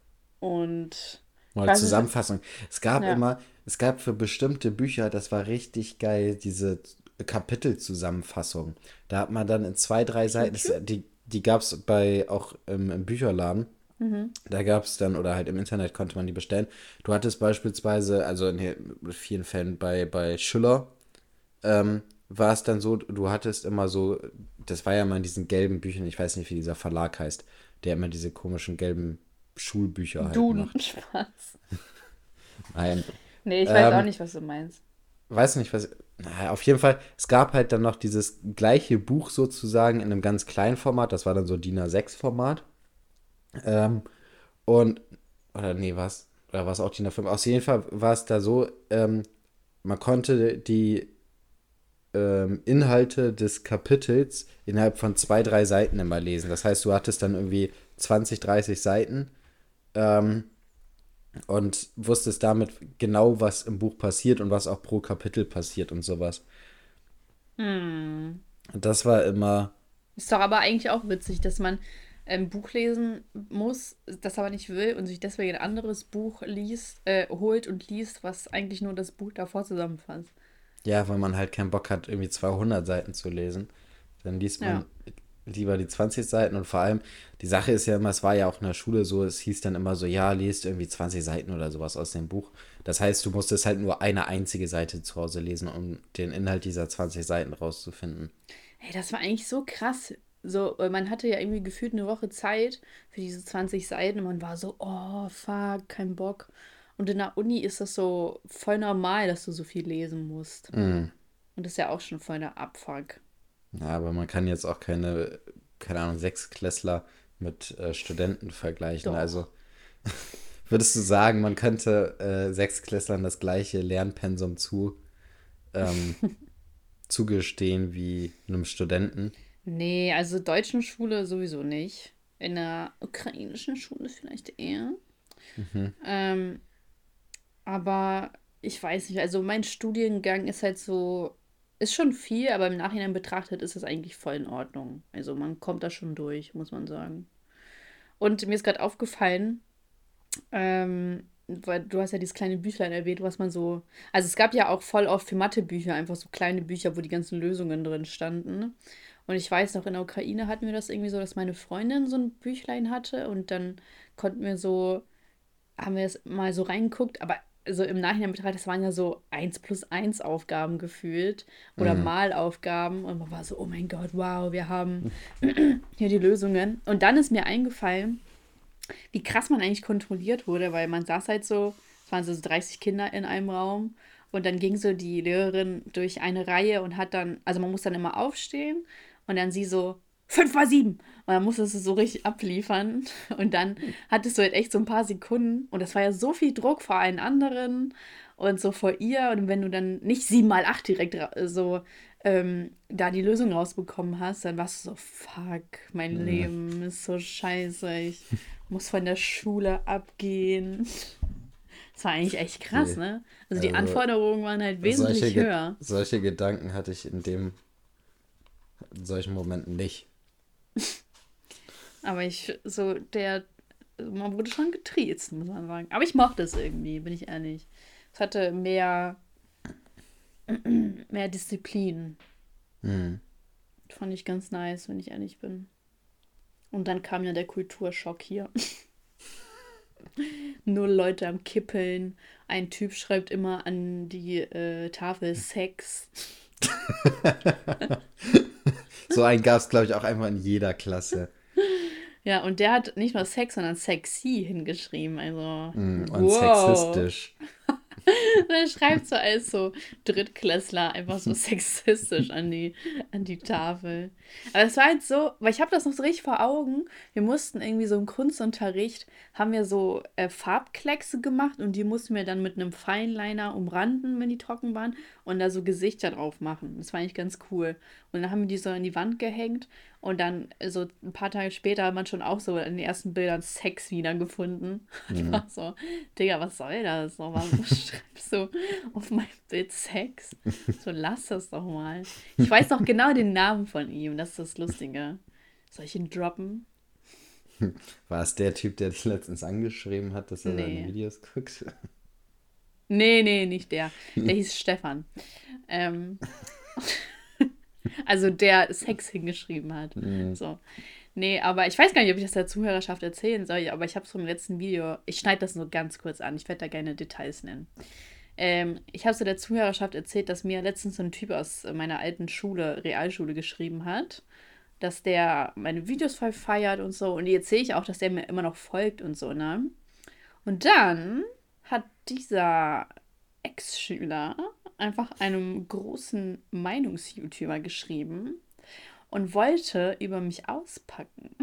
und Mal Zusammenfassung. Es gab Ja. immer, es gab für bestimmte Bücher, das war richtig geil, diese Kapitelzusammenfassung. Da hat man dann in zwei, drei Seiten, das, die, die gab es bei auch im, im Bücherladen. Da gab es dann, oder halt im Internet konnte man die bestellen. Du hattest beispielsweise, also in vielen Fällen bei, bei Schiller, ähm, war es dann so, du hattest immer so, das war ja mal in diesen gelben Büchern, ich weiß nicht, wie dieser Verlag heißt, der immer diese komischen gelben Schulbücher halt Duden. macht. Spaß. Nein, Nee, ich weiß Ähm, auch nicht, was du meinst. weiß nicht, was. Naja, auf jeden Fall, es gab halt dann noch dieses gleiche Buch sozusagen in einem ganz kleinen Format, das war dann so DIN A6-Format. Ähm, und, oder nee, was? Oder war es auch DIN A5? Auf jeden Fall war es da so, ähm, man konnte die ähm, Inhalte des Kapitels innerhalb von zwei, drei Seiten immer lesen. Das heißt, du hattest dann irgendwie 20, 30 Seiten ähm, und wusstest damit genau, was im Buch passiert und was auch pro Kapitel passiert und sowas. Hm. Das war immer, Ist doch aber eigentlich auch witzig, dass man ein Buch lesen muss, das aber nicht will und sich deswegen ein anderes Buch liest, äh, holt und liest, was eigentlich nur das Buch davor zusammenfasst. ja, weil man halt keinen Bock hat, irgendwie 200 Seiten zu lesen. Dann liest man lieber die 20 Seiten und vor allem, die Sache ist ja immer, es war ja auch in der Schule so, es hieß dann immer so, ja, liest irgendwie 20 Seiten oder sowas aus dem Buch. Das heißt, du musstest halt nur eine einzige Seite zu Hause lesen, um den Inhalt dieser 20 Seiten rauszufinden. Hey, das war eigentlich so krass. So, man hatte ja irgendwie gefühlt eine Woche Zeit für diese 20 Seiten und man war so, oh, fuck, kein Bock. Und in der Uni ist das so voll normal, dass du so viel lesen musst. Mhm. Und das ist ja auch schon voll der Abfuck. Ja, aber man kann jetzt auch keine, keine Ahnung, Sechsklässler mit äh, Studenten vergleichen. Doch. Also würdest du sagen, man könnte äh, Sechsklässlern das gleiche Lernpensum zu, ähm, zugestehen wie einem Studenten? Nee, also deutschen Schule sowieso nicht. In der ukrainischen Schule vielleicht eher. Ähm, aber ich weiß nicht, also mein Studiengang ist halt so, ist schon viel, aber im Nachhinein betrachtet ist es eigentlich voll in Ordnung. Also man kommt da schon durch, muss man sagen. Und mir ist gerade aufgefallen, ähm, weil du hast ja dieses kleine Büchlein erwähnt, was man so. Also es gab ja auch voll oft für Mathebücher einfach so kleine Bücher, wo die ganzen Lösungen drin standen. Und ich weiß noch, in der Ukraine hatten wir das irgendwie so, dass meine Freundin so ein Büchlein hatte und dann konnten wir so, haben wir es mal so reingeguckt, aber so im Nachhinein betrachtet, das waren ja so 1 plus 1 Aufgaben gefühlt oder Malaufgaben und man war so, oh mein Gott, wow, wir haben hier die Lösungen. Und dann ist mir eingefallen, wie krass man eigentlich kontrolliert wurde, weil man saß halt so, es waren so 30 Kinder in einem Raum und dann ging so die Lehrerin durch eine Reihe und hat dann, also man muss dann immer aufstehen und dann sie so, 5 mal 7. Und dann musstest du so richtig abliefern. Und dann hattest du halt echt so ein paar Sekunden. Und das war ja so viel Druck vor allen anderen und so vor ihr. Und wenn du dann nicht 7 mal 8 direkt so ähm, da die Lösung rausbekommen hast, dann warst du so, fuck, mein Leben ist so scheiße. Ich muss von der Schule abgehen. Das war eigentlich echt krass, nee. ne? Also die also, Anforderungen waren halt wesentlich solche höher. Ge solche Gedanken hatte ich in dem, in solchen Momenten nicht. Aber ich, so der, man wurde schon getriezt, muss man sagen. Aber ich mochte es irgendwie, bin ich ehrlich. Es hatte mehr, mehr Disziplin. Mhm. Fand ich ganz nice, wenn ich ehrlich bin. Und dann kam ja der Kulturschock hier. Null Leute am Kippeln. Ein Typ schreibt immer an die äh, Tafel Sex. so einen gab es, glaube ich, auch einfach in jeder Klasse. Ja, und der hat nicht nur Sex, sondern sexy hingeschrieben. Also. Mm, und wow. sexistisch. er schreibt so als so Drittklässler einfach so sexistisch an die, an die Tafel. Aber es war halt so, weil ich habe das noch so richtig vor Augen. Wir mussten irgendwie so im Kunstunterricht, haben wir so äh, Farbkleckse gemacht und die mussten wir dann mit einem Feinliner umranden, wenn die trocken waren und da so Gesichter drauf machen. Das war eigentlich ganz cool. Und dann haben wir die so an die Wand gehängt und dann so ein paar Tage später hat man schon auch so in den ersten Bildern Sex wiedergefunden. Mhm. war so, Digga, was soll das? So, warum schreibst du auf mein Bild Sex? So, lass das doch mal. Ich weiß doch genau den Namen von ihm, das ist das Lustige. Soll ich ihn droppen? War es der Typ, der dich letztens angeschrieben hat, dass er nee. deine Videos guckt? Nee, nee, nicht der. Der hieß Stefan. Ähm, also der Sex hingeschrieben hat. Mhm. So. Nee, aber ich weiß gar nicht, ob ich das der Zuhörerschaft erzählen soll, aber ich habe es vom letzten Video, ich schneide das nur ganz kurz an, ich werde da gerne Details nennen. Ähm, ich habe so der Zuhörerschaft erzählt, dass mir letztens so ein Typ aus meiner alten Schule, Realschule, geschrieben hat, dass der meine Videos voll feiert und so. Und jetzt sehe ich auch, dass der mir immer noch folgt und so, ne? Und dann hat dieser Ex-Schüler einfach einem großen Meinungs-YouTuber geschrieben und wollte über mich auspacken.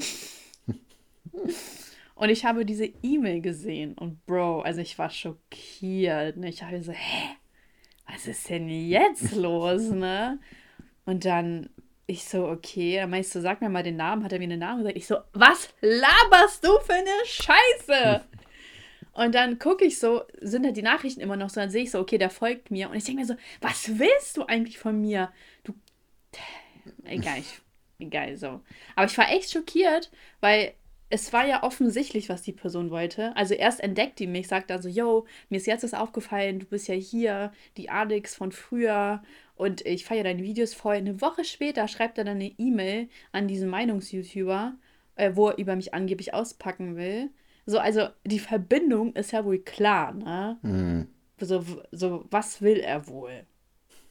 und ich habe diese E-Mail gesehen und Bro, also ich war schockiert. Ne? Ich habe so, hä? Was ist denn jetzt los, ne? Und dann ich so, okay, dann meinst du, sag mir mal den Namen, hat er mir den Namen gesagt. Ich so, was laberst du für eine Scheiße? Und dann gucke ich so, sind halt die Nachrichten immer noch so, dann sehe ich so, okay, der folgt mir. Und ich denke mir so, was willst du eigentlich von mir? Du. Egal, ich, egal, so. Aber ich war echt schockiert, weil es war ja offensichtlich, was die Person wollte. Also erst entdeckt die mich, sagt dann so, yo, mir ist jetzt das aufgefallen, du bist ja hier, die Alex von früher und ich feiere deine Videos voll. Eine Woche später schreibt er dann eine E-Mail an diesen Meinungs-YouTuber, äh, wo er über mich angeblich auspacken will. So, also die Verbindung ist ja wohl klar, ne? Mhm. So, so, was will er wohl?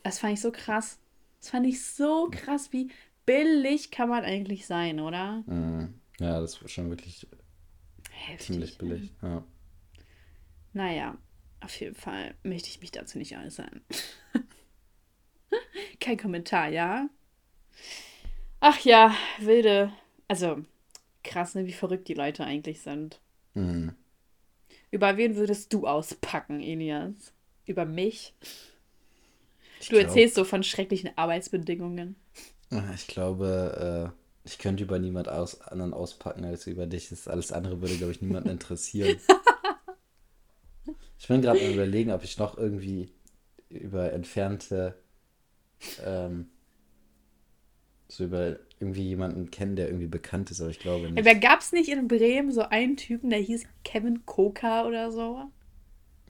Das fand ich so krass. Das fand ich so krass, wie billig kann man eigentlich sein, oder? Mhm. Ja, das war schon wirklich Heftig, ziemlich billig. Ja. Naja, auf jeden Fall möchte ich mich dazu nicht äußern. Kein Kommentar, ja? Ach ja, wilde. Also, krass, ne, wie verrückt die Leute eigentlich sind. Mhm. Über wen würdest du auspacken, Elias? Über mich? Ich du glaub, erzählst so von schrecklichen Arbeitsbedingungen. Ich glaube, äh, ich könnte über niemand aus, anderen auspacken als über dich. Das alles andere würde, glaube ich, niemanden interessieren. ich bin gerade überlegen, ob ich noch irgendwie über entfernte ähm, so über irgendwie jemanden kennen, der irgendwie bekannt ist, aber ich glaube nicht. Aber gab es nicht in Bremen so einen Typen, der hieß Kevin Koka oder so?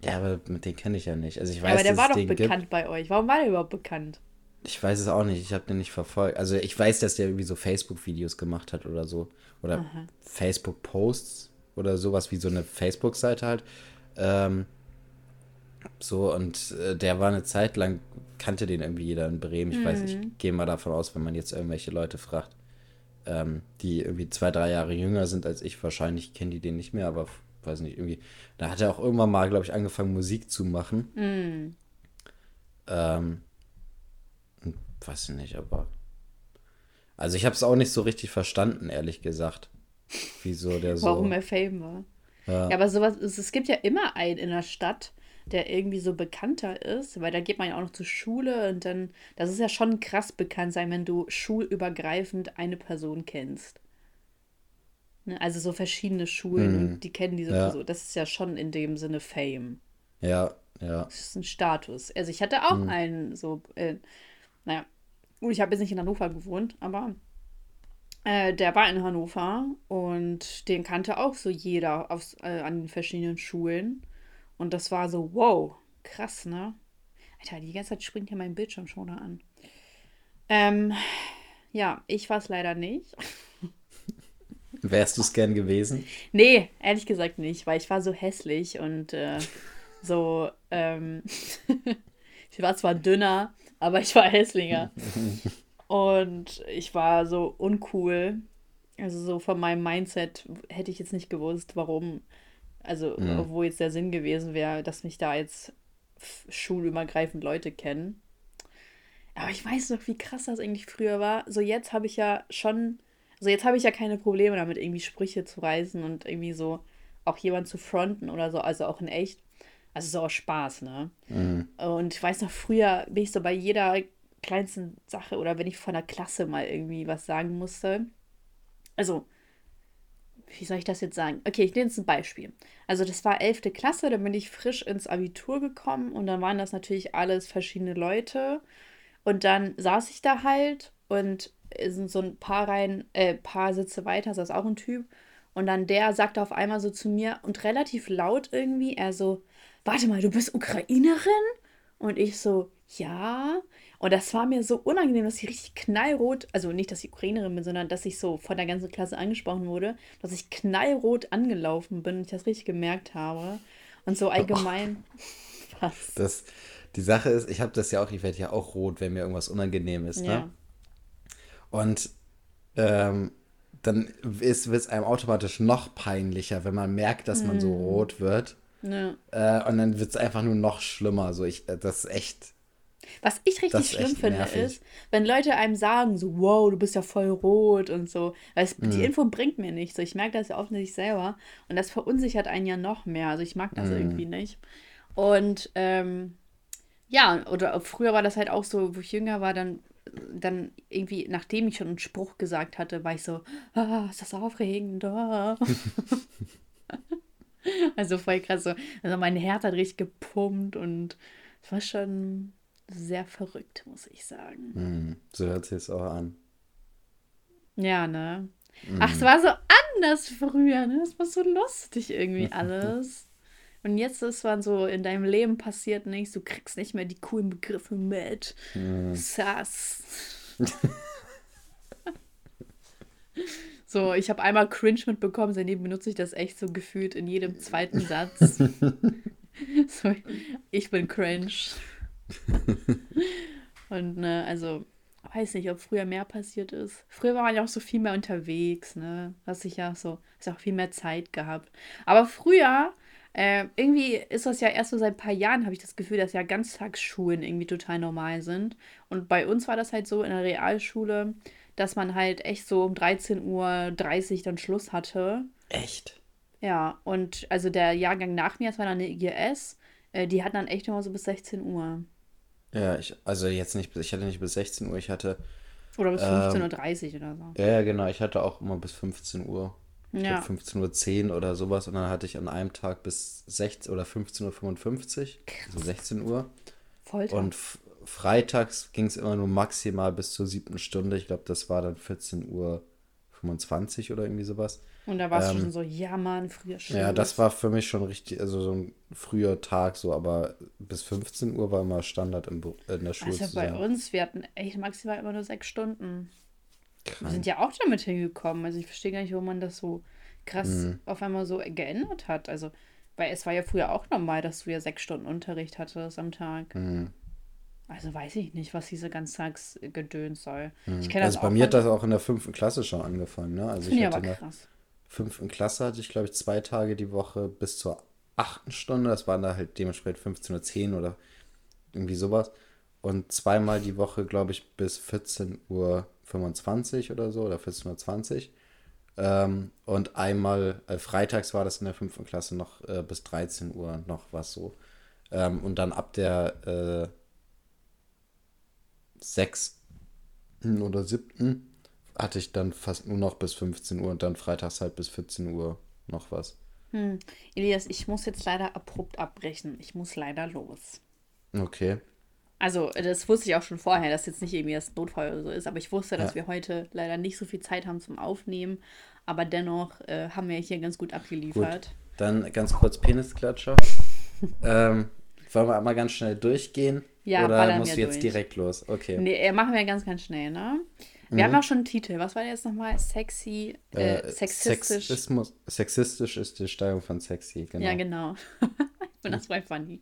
Ja, aber mit dem kenne ich ja nicht. Also ich weiß, ja, aber der war doch bekannt gibt. bei euch. Warum war der überhaupt bekannt? Ich weiß es auch nicht. Ich habe den nicht verfolgt. Also ich weiß, dass der irgendwie so Facebook-Videos gemacht hat oder so. Oder Facebook-Posts oder sowas wie so eine Facebook-Seite halt. Ähm, so, und äh, der war eine Zeit lang, kannte den irgendwie jeder in Bremen. Ich mhm. weiß, ich mhm. gehe mal davon aus, wenn man jetzt irgendwelche Leute fragt, ähm, die irgendwie zwei, drei Jahre jünger sind als ich, wahrscheinlich kennen die den nicht mehr, aber weiß nicht, irgendwie. Da hat er auch irgendwann mal, glaube ich, angefangen, Musik zu machen. Mhm. Ähm, weiß ich nicht, aber. Also ich habe es auch nicht so richtig verstanden, ehrlich gesagt. Wieso der so. Warum er Fame war. Ja. ja, aber sowas, es gibt ja immer einen in der Stadt, der irgendwie so bekannter ist, weil da geht man ja auch noch zur Schule und dann, das ist ja schon krass bekannt sein, wenn du schulübergreifend eine Person kennst. Ne? Also so verschiedene Schulen mhm. und die kennen diese ja. Person. Das ist ja schon in dem Sinne Fame. Ja, ja. Das ist ein Status. Also ich hatte auch Mhm. einen so, äh, naja, gut, ich habe jetzt nicht in Hannover gewohnt, aber äh, der war in Hannover und den kannte auch so jeder aufs, äh, an den verschiedenen Schulen. Und das war so, wow, krass, ne? Alter, die ganze Zeit springt hier mein Bildschirm schon an. Ähm, ja, ich war es leider nicht. Wärst du es gern gewesen? Nee, ehrlich gesagt nicht, weil ich war so hässlich und äh, so, ähm, ich war zwar dünner, aber ich war hässlicher. Und ich war so uncool. Also so von meinem Mindset hätte ich jetzt nicht gewusst, warum, also wo jetzt der Sinn gewesen wäre, dass mich da jetzt schulübergreifend Leute kennen. Aber ich weiß noch, wie krass das eigentlich früher war. So jetzt habe ich ja schon, also jetzt habe ich ja keine Probleme damit, irgendwie Sprüche zu reißen und irgendwie so auch jemand zu fronten oder so, also auch in echt. Also so aus Spaß, ne? Und ich weiß noch, früher bin ich so bei jeder kleinsten Sache oder wenn ich von der Klasse mal irgendwie was sagen musste. Also, wie soll ich das jetzt sagen? Okay, ich nehme jetzt ein Beispiel. Also, das war 11. Klasse, da bin ich frisch ins Abitur gekommen und dann waren das natürlich alles verschiedene Leute. Und dann saß ich da halt und sind so ein paar Reihen, äh, paar Sitze weiter, saß auch ein Typ. Und dann der sagte auf einmal so zu mir und relativ laut irgendwie, er so, warte mal, du bist Ukrainerin? Und ich so, ja. Und das war mir so unangenehm, dass ich richtig knallrot, also nicht, dass ich Ukrainerin bin, sondern dass ich so von der ganzen Klasse angesprochen wurde, dass ich knallrot angelaufen bin und ich das richtig gemerkt habe. Und so allgemein. Was? Das, die Sache ist, ich habe das ja auch, ich werde ja auch rot, wenn mir irgendwas unangenehm ist, ne? Ja. Und ähm, dann wird es einem automatisch noch peinlicher, wenn man merkt, dass man Hm. so rot wird. Ne. Äh, und dann wird es einfach nur noch schlimmer. So, ich, äh, das ist echt. Was ich richtig schlimm finde, nervig. ist, wenn Leute einem sagen, so, wow, du bist ja voll rot und so. Weil es, Mhm. die Info bringt mir nichts. So, ich merke das ja offensichtlich selber. Und das verunsichert einen ja noch mehr. Also ich mag das Mhm. irgendwie nicht. Und ähm, ja, oder früher war das halt auch so, wo ich jünger war, dann, dann irgendwie, nachdem ich schon einen Spruch gesagt hatte, war ich so, ah, ist das aufregend. Ah. also voll krass so. Also mein Herz hat richtig gepumpt und es war schon sehr verrückt, muss ich sagen. Hm, so hört sich es auch an. Ja, ne? Ach, es war so anders früher, ne? Es war so lustig irgendwie alles. Und jetzt ist man so in deinem Leben passiert nichts, du kriegst nicht mehr die coolen Begriffe mit. Sass. so, ich habe einmal cringe mitbekommen, seitdem benutze ich das echt so gefühlt in jedem zweiten Satz. so, ich bin cringe. Und ne, also, weiß nicht, ob früher mehr passiert ist. Früher war man ja auch so viel mehr unterwegs, ne? Hast ich ja so, hast ja auch viel mehr Zeit gehabt. Aber früher, äh, irgendwie ist das ja erst so seit ein paar Jahren, habe ich das Gefühl, dass ja Ganztagsschulen irgendwie total normal sind. Und bei uns war das halt so in der Realschule, dass man halt echt so um 13.30 Uhr dann Schluss hatte. Echt? Ja, und also der Jahrgang nach mir, das war dann eine IGS, äh, die hatten dann echt immer so bis 16 Uhr. Ja, ich, also jetzt nicht, bis- ich hatte nicht bis 16 Uhr, ich hatte, Oder bis Ähm, 15.30 Uhr oder so. ja, genau, ich hatte auch immer bis 15 Uhr. Ich Ja. glaube 15.10 Uhr oder sowas und dann hatte ich an einem Tag bis 16 oder 15.55 Uhr, also 16 Uhr. Folter. Und freitags ging es immer nur maximal bis zur siebten Stunde. Ich glaube, das war dann 14.25 Uhr oder irgendwie sowas. Und da warst du Ähm, schon so, ja Mann, früher schon. Ja, das war für mich schon richtig, also so ein früher Tag so, aber bis 15 Uhr war immer Standard im, in der Schule Also bei sein. uns, wir hatten echt maximal immer nur sechs Stunden. Wir Krank. sind ja auch damit hingekommen. Also ich verstehe gar nicht, warum man das so krass Mhm. auf einmal so geändert hat. Also, weil es war ja früher auch normal, dass du ja sechs Stunden Unterricht hattest am Tag. Mhm. Also weiß ich nicht, was diese Ganztagsgedöns soll. Ich kenne das Also bei auch mir hat das auch in der fünften Klasse schon angefangen, ne? Also Finde ich hatte aber krass. Fünften Klasse hatte ich, glaube ich, zwei Tage die Woche bis zur achten Stunde. Das waren da halt dementsprechend 15.10 Uhr oder irgendwie sowas. Und zweimal die Woche, glaube ich, bis 14.25 Uhr oder so oder 14.20 Uhr. Ähm, und einmal, äh, freitags war das in der fünften Klasse noch äh, bis 13 Uhr noch was so. Ähm, und dann ab der äh, sechsten oder siebten hatte ich dann fast nur noch bis 15 Uhr und dann freitags halt bis 14 Uhr noch was. Hm. Elias, ich muss jetzt leider abrupt abbrechen. Ich muss leider los. Okay. Also, das wusste ich auch schon vorher, dass jetzt nicht irgendwie das Notfall oder so ist, aber ich wusste, dass Ja. wir heute leider nicht so viel Zeit haben zum Aufnehmen. Aber dennoch äh, haben wir hier ganz gut abgeliefert. Dann ganz kurz Penisklatscher. ähm, wollen wir einmal ganz schnell durchgehen? Ja, Oder musst wir du jetzt durch. direkt los? Okay. Nee, äh, machen wir ganz, ganz schnell, ne? Wir haben auch schon einen Titel. Was war der jetzt nochmal? Sexy, äh, Äh, sexistisch. Sexismus, sexistisch ist die Steuerung von sexy, genau. Ja, genau. ich finde das voll funny.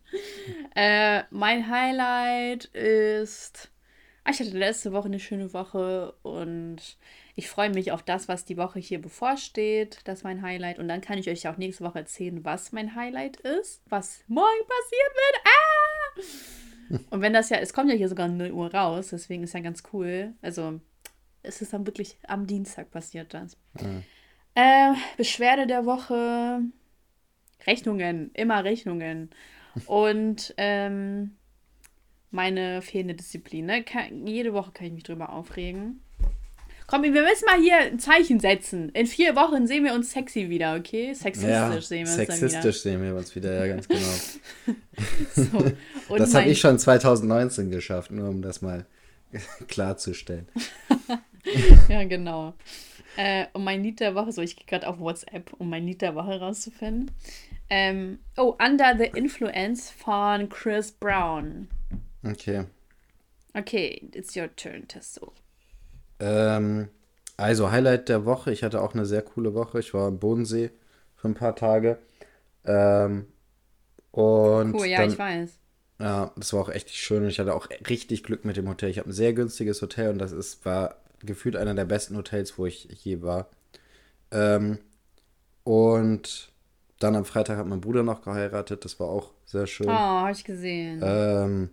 Äh, mein Highlight ist. Ah, Ich hatte letzte Woche eine schöne Woche und ich freue mich auf das, was die Woche hier bevorsteht. Das ist mein Highlight. Und dann kann ich euch auch nächste Woche erzählen, was mein Highlight ist, was morgen passieren wird. Ah! Und wenn das ja, es kommt ja hier sogar um 0 Uhr raus, deswegen ist ja ganz cool. Also, es ist dann wirklich am Dienstag passiert das. Äh, Beschwerde der Woche. Rechnungen, immer Rechnungen. Und ähm, meine fehlende Disziplin. Ne? Kann, jede Woche kann ich mich drüber aufregen. Komm, wir müssen mal hier ein Zeichen setzen. In vier Wochen sehen wir uns sexy wieder, okay? Sexistisch ja, sehen wir uns sexistisch sehen wir uns wieder, ja, ganz genau. So. Das habe ich schon 2019 geschafft, nur um das mal klarzustellen. Ja, genau. Äh, und mein Lied der Woche, so ich gehe gerade auf WhatsApp, um mein Lied der Woche rauszufinden. Ähm, oh, Under the Influence von Chris Brown. Okay. Okay, it's your turn, Testo. Ähm, also Highlight der Woche. Ich hatte auch eine sehr coole Woche. Ich war am Bodensee für ein paar Tage. Ähm, und Cool, ja, dann, ich weiß. Ja, das war auch echt schön. Und ich hatte auch richtig Glück mit dem Hotel. Ich habe ein sehr günstiges Hotel und das ist, war gefühlt einer der besten Hotels, wo ich je war. Ähm, und dann am Freitag hat mein Bruder noch geheiratet. Das war auch sehr schön. Oh, habe ich gesehen. Ähm,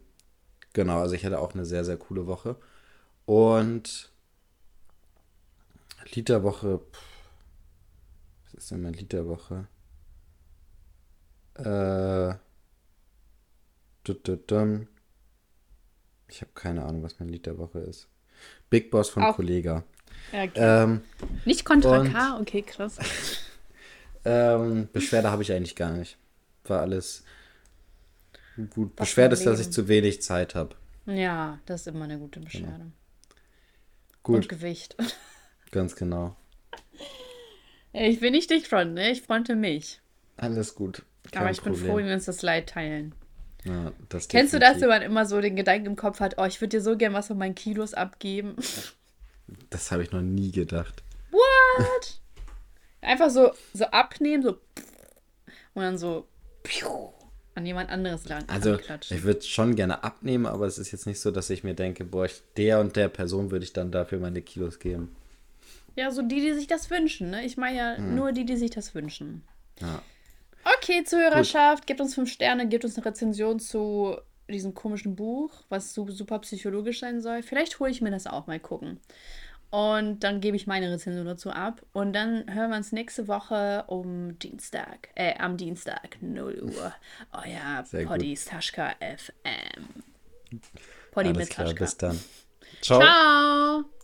genau, also ich hatte auch eine sehr, sehr coole Woche. Und Lied der Woche. Was ist denn mein Lied der Woche? Äh. Ich habe keine Ahnung, was mein Lied der Woche ist. Big Boss von Auch- Kollega. Okay. Ähm, Nicht Contra und- K, okay, krass. ähm, Beschwerde habe ich eigentlich gar nicht. War alles gut. Was Beschwerde ist, dass ich zu wenig Zeit habe. Ja, das ist immer eine gute Beschwerde. Und Gut, Gewicht. ganz genau. Ich will nicht dich fronten, ne? Ich fronte mich. Alles gut. Kein Aber ich bin Problem. froh, wenn wir uns das Leid teilen. Ja, das Kennst du das, definitiv. wenn man immer so den Gedanken im Kopf hat, oh, ich würde dir so gern was von meinen Kilos abgeben? Das habe ich noch nie gedacht. What? Einfach so, so abnehmen, so und dann so an jemand anderes lang Also, ich würde schon gerne abnehmen, aber es ist jetzt nicht so, dass ich mir denke, boah, ich, der und der Person würde ich dann dafür meine Kilos geben. Ja, so die, die sich das wünschen, ne? Ich meine ja nur die, die sich das wünschen. Ja. Okay, Zuhörerschaft, gebt uns fünf Sterne, gebt uns eine Rezension zu diesem komischen Buch, was su- super psychologisch sein soll. Vielleicht hole ich mir das auch mal gucken. Und dann gebe ich meine Rezension dazu ab. Und dann hören wir uns nächste Woche um Dienstag, äh, am Dienstag, 0 Uhr. Euer Sehr. Poddy Staschka FM. Poddy Alles mit klar, Staschka. bis dann. Ciao. Ciao!